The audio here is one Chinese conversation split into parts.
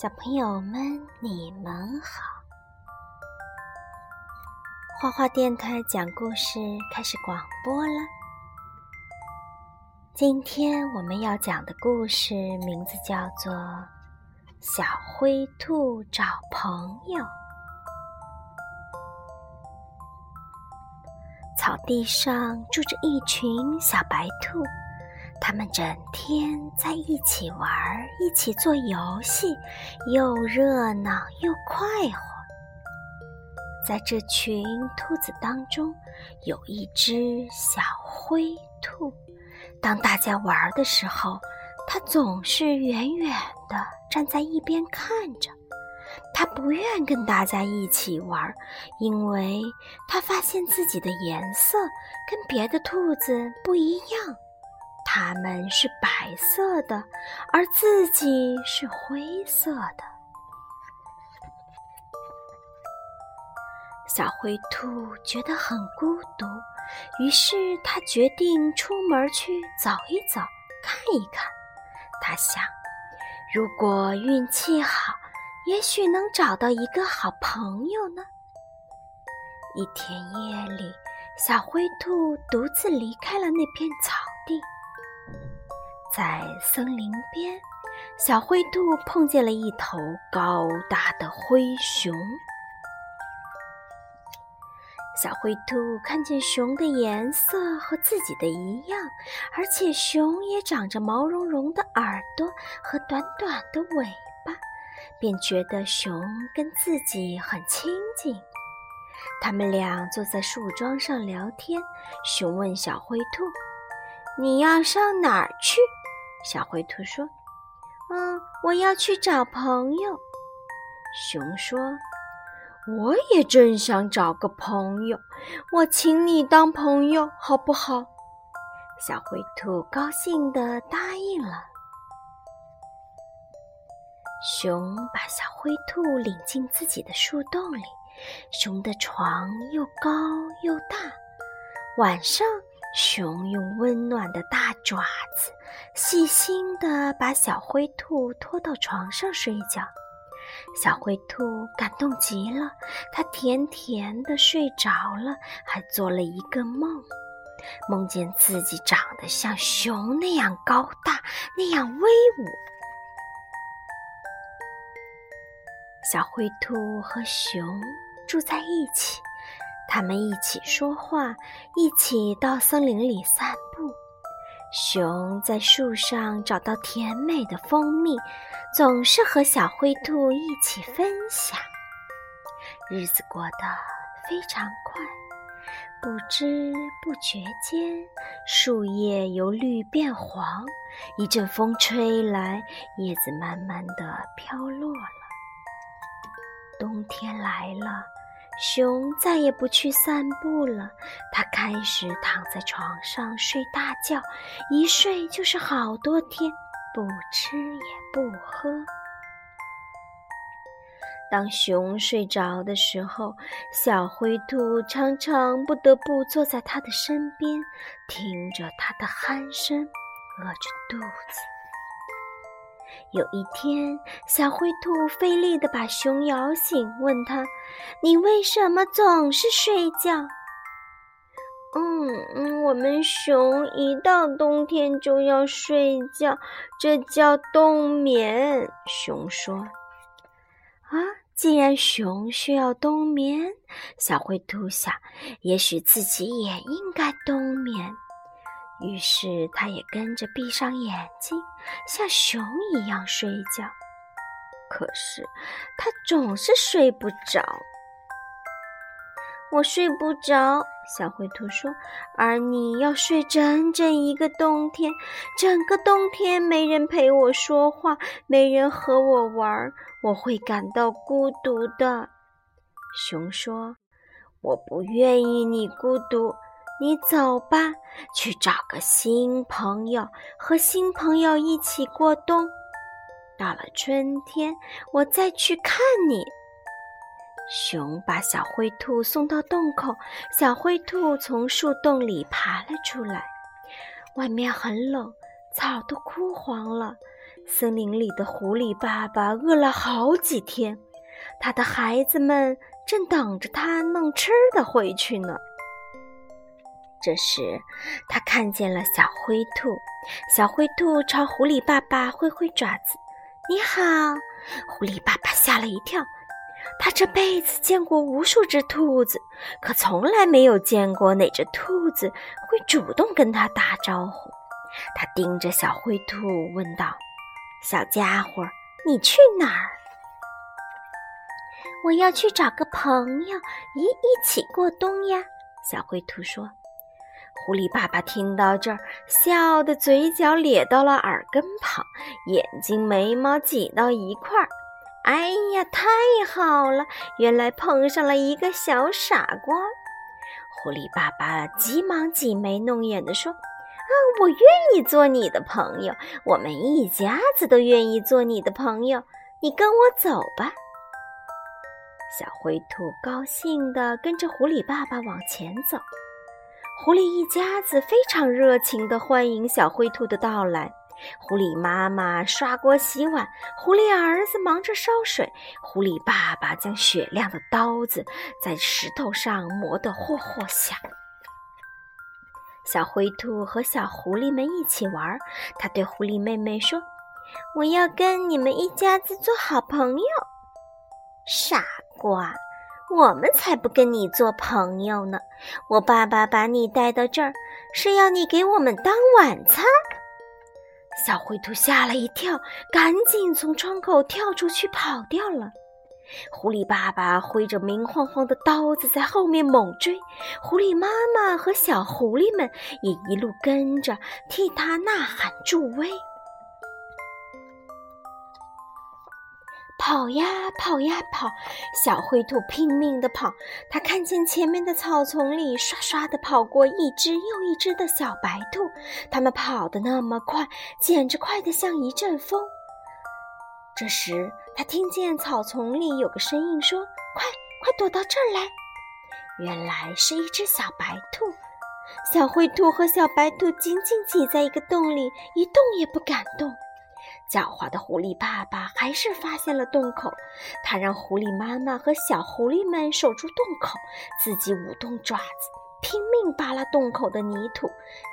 小朋友们，你们好！花花电台讲故事开始广播了。今天我们要讲的故事名字叫做《小灰兔找朋友》。草地上住着一群小白兔。他们整天在一起玩，一起做游戏，又热闹又快活。在这群兔子当中，有一只小灰兔。当大家玩的时候，它总是远远的站在一边看着。它不愿跟大家一起玩，因为它发现自己的颜色跟别的兔子不一样。它们是白色的，而自己是灰色的。小灰兔觉得很孤独，于是它决定出门去走一走，看一看。它想，如果运气好，也许能找到一个好朋友呢。一天夜里，小灰兔独自离开了那片草地。在森林边，小灰兔碰见了一头高大的灰熊。小灰兔看见熊的颜色和自己的一样，而且熊也长着毛茸茸的耳朵和短短的尾巴，便觉得熊跟自己很亲近。他们俩坐在树桩上聊天。熊问小灰兔：“你要上哪儿去？”小灰兔说：“嗯，我要去找朋友。”熊说：“我也正想找个朋友，我请你当朋友好不好？”小灰兔高兴地答应了。熊把小灰兔领进自己的树洞里，熊的床又高又大，晚上。熊用温暖的大爪子，细心地把小灰兔拖到床上睡觉。小灰兔感动极了，它甜甜地睡着了，还做了一个梦，梦见自己长得像熊那样高大，那样威武。小灰兔和熊住在一起。他们一起说话，一起到森林里散步。熊在树上找到甜美的蜂蜜，总是和小灰兔一起分享。日子过得非常快，不知不觉间，树叶由绿变黄，一阵风吹来，叶子慢慢的飘落了。冬天来了。熊再也不去散步了，它开始躺在床上睡大觉，一睡就是好多天，不吃也不喝。当熊睡着的时候，小灰兔常常不得不坐在它的身边，听着它的鼾声，饿着肚子。有一天，小灰兔费力地把熊摇醒，问他：“你为什么总是睡觉？”“嗯嗯，我们熊一到冬天就要睡觉，这叫冬眠。”熊说。“啊，既然熊需要冬眠，小灰兔想，也许自己也应该冬眠。”于是，他也跟着闭上眼睛，像熊一样睡觉。可是，他总是睡不着。我睡不着，小灰兔说。而你要睡整整一个冬天，整个冬天没人陪我说话，没人和我玩，我会感到孤独的。熊说：“我不愿意你孤独。”你走吧，去找个新朋友，和新朋友一起过冬。到了春天，我再去看你。熊把小灰兔送到洞口，小灰兔从树洞里爬了出来。外面很冷，草都枯黄了。森林里的狐狸爸爸饿了好几天，他的孩子们正等着他弄吃的回去呢。这时，他看见了小灰兔。小灰兔朝狐狸爸爸挥挥爪子：“你好！”狐狸爸爸吓了一跳，他这辈子见过无数只兔子，可从来没有见过哪只兔子会主动跟他打招呼。他盯着小灰兔问道：“小家伙，你去哪儿？”“我要去找个朋友，一一起过冬呀。”小灰兔说。狐狸爸爸听到这儿，笑得嘴角咧到了耳根旁，眼睛眉毛挤到一块儿。哎呀，太好了！原来碰上了一个小傻瓜。狐狸爸爸急忙挤眉弄眼地说：“啊，我愿意做你的朋友，我们一家子都愿意做你的朋友。你跟我走吧。”小灰兔高兴地跟着狐狸爸爸往前走。狐狸一家子非常热情地欢迎小灰兔的到来。狐狸妈妈刷锅洗碗，狐狸儿子忙着烧水，狐狸爸爸将雪亮的刀子在石头上磨得霍霍响。小灰兔和小狐狸们一起玩，他对狐狸妹妹说：“我要跟你们一家子做好朋友。”傻瓜。我们才不跟你做朋友呢！我爸爸把你带到这儿，是要你给我们当晚餐。小灰兔吓了一跳，赶紧从窗口跳出去跑掉了。狐狸爸爸挥着明晃晃的刀子在后面猛追，狐狸妈妈和小狐狸们也一路跟着替他呐喊助威。跑呀跑呀跑，小灰兔拼命地跑。它看见前面的草丛里刷刷地跑过一只又一只的小白兔，它们跑得那么快，简直快得像一阵风。这时，它听见草丛里有个声音说：“快快躲到这儿来！”原来是一只小白兔。小灰兔和小白兔紧紧挤在一个洞里，一动也不敢动。狡猾的狐狸爸爸还是发现了洞口，他让狐狸妈妈和小狐狸们守住洞口，自己舞动爪子，拼命扒拉洞口的泥土，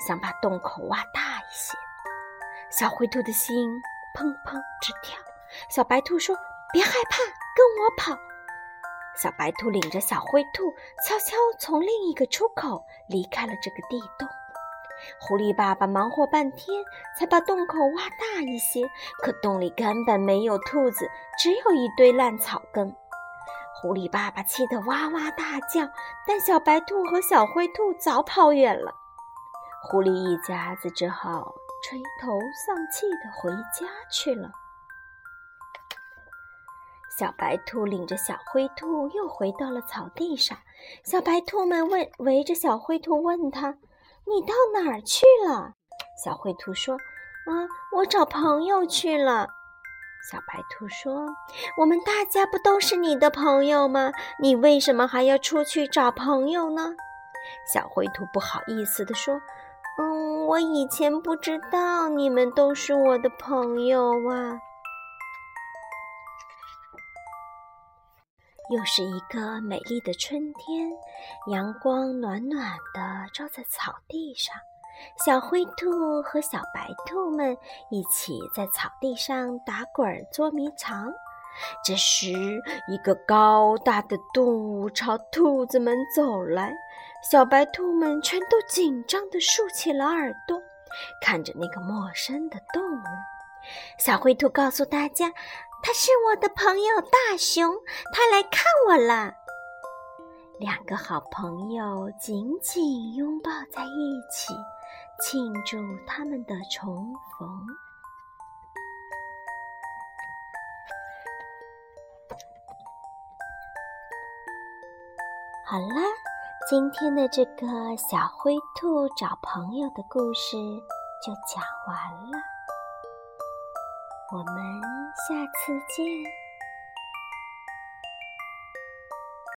想把洞口挖大一些。小灰兔的心砰砰直跳。小白兔说：“别害怕，跟我跑。”小白兔领着小灰兔，悄悄从另一个出口离开了这个地洞。狐狸爸爸忙活半天，才把洞口挖大一些，可洞里根本没有兔子，只有一堆烂草根。狐狸爸爸气得哇哇大叫，但小白兔和小灰兔早跑远了。狐狸一家子只好垂头丧气地回家去了。小白兔领着小灰兔又回到了草地上，小白兔们问围着小灰兔问他。你到哪儿去了？小灰兔说：“啊，我找朋友去了。”小白兔说：“我们大家不都是你的朋友吗？你为什么还要出去找朋友呢？”小灰兔不好意思地说：“嗯，我以前不知道你们都是我的朋友啊。”又是一个美丽的春天，阳光暖暖的照在草地上，小灰兔和小白兔们一起在草地上打滚捉迷藏。这时，一个高大的动物朝兔子们走来，小白兔们全都紧张地竖起了耳朵，看着那个陌生的动物。小灰兔告诉大家。他是我的朋友大熊，他来看我了。两个好朋友紧紧拥抱在一起，庆祝他们的重逢。好啦，今天的这个小灰兔找朋友的故事就讲完了。我们下次见。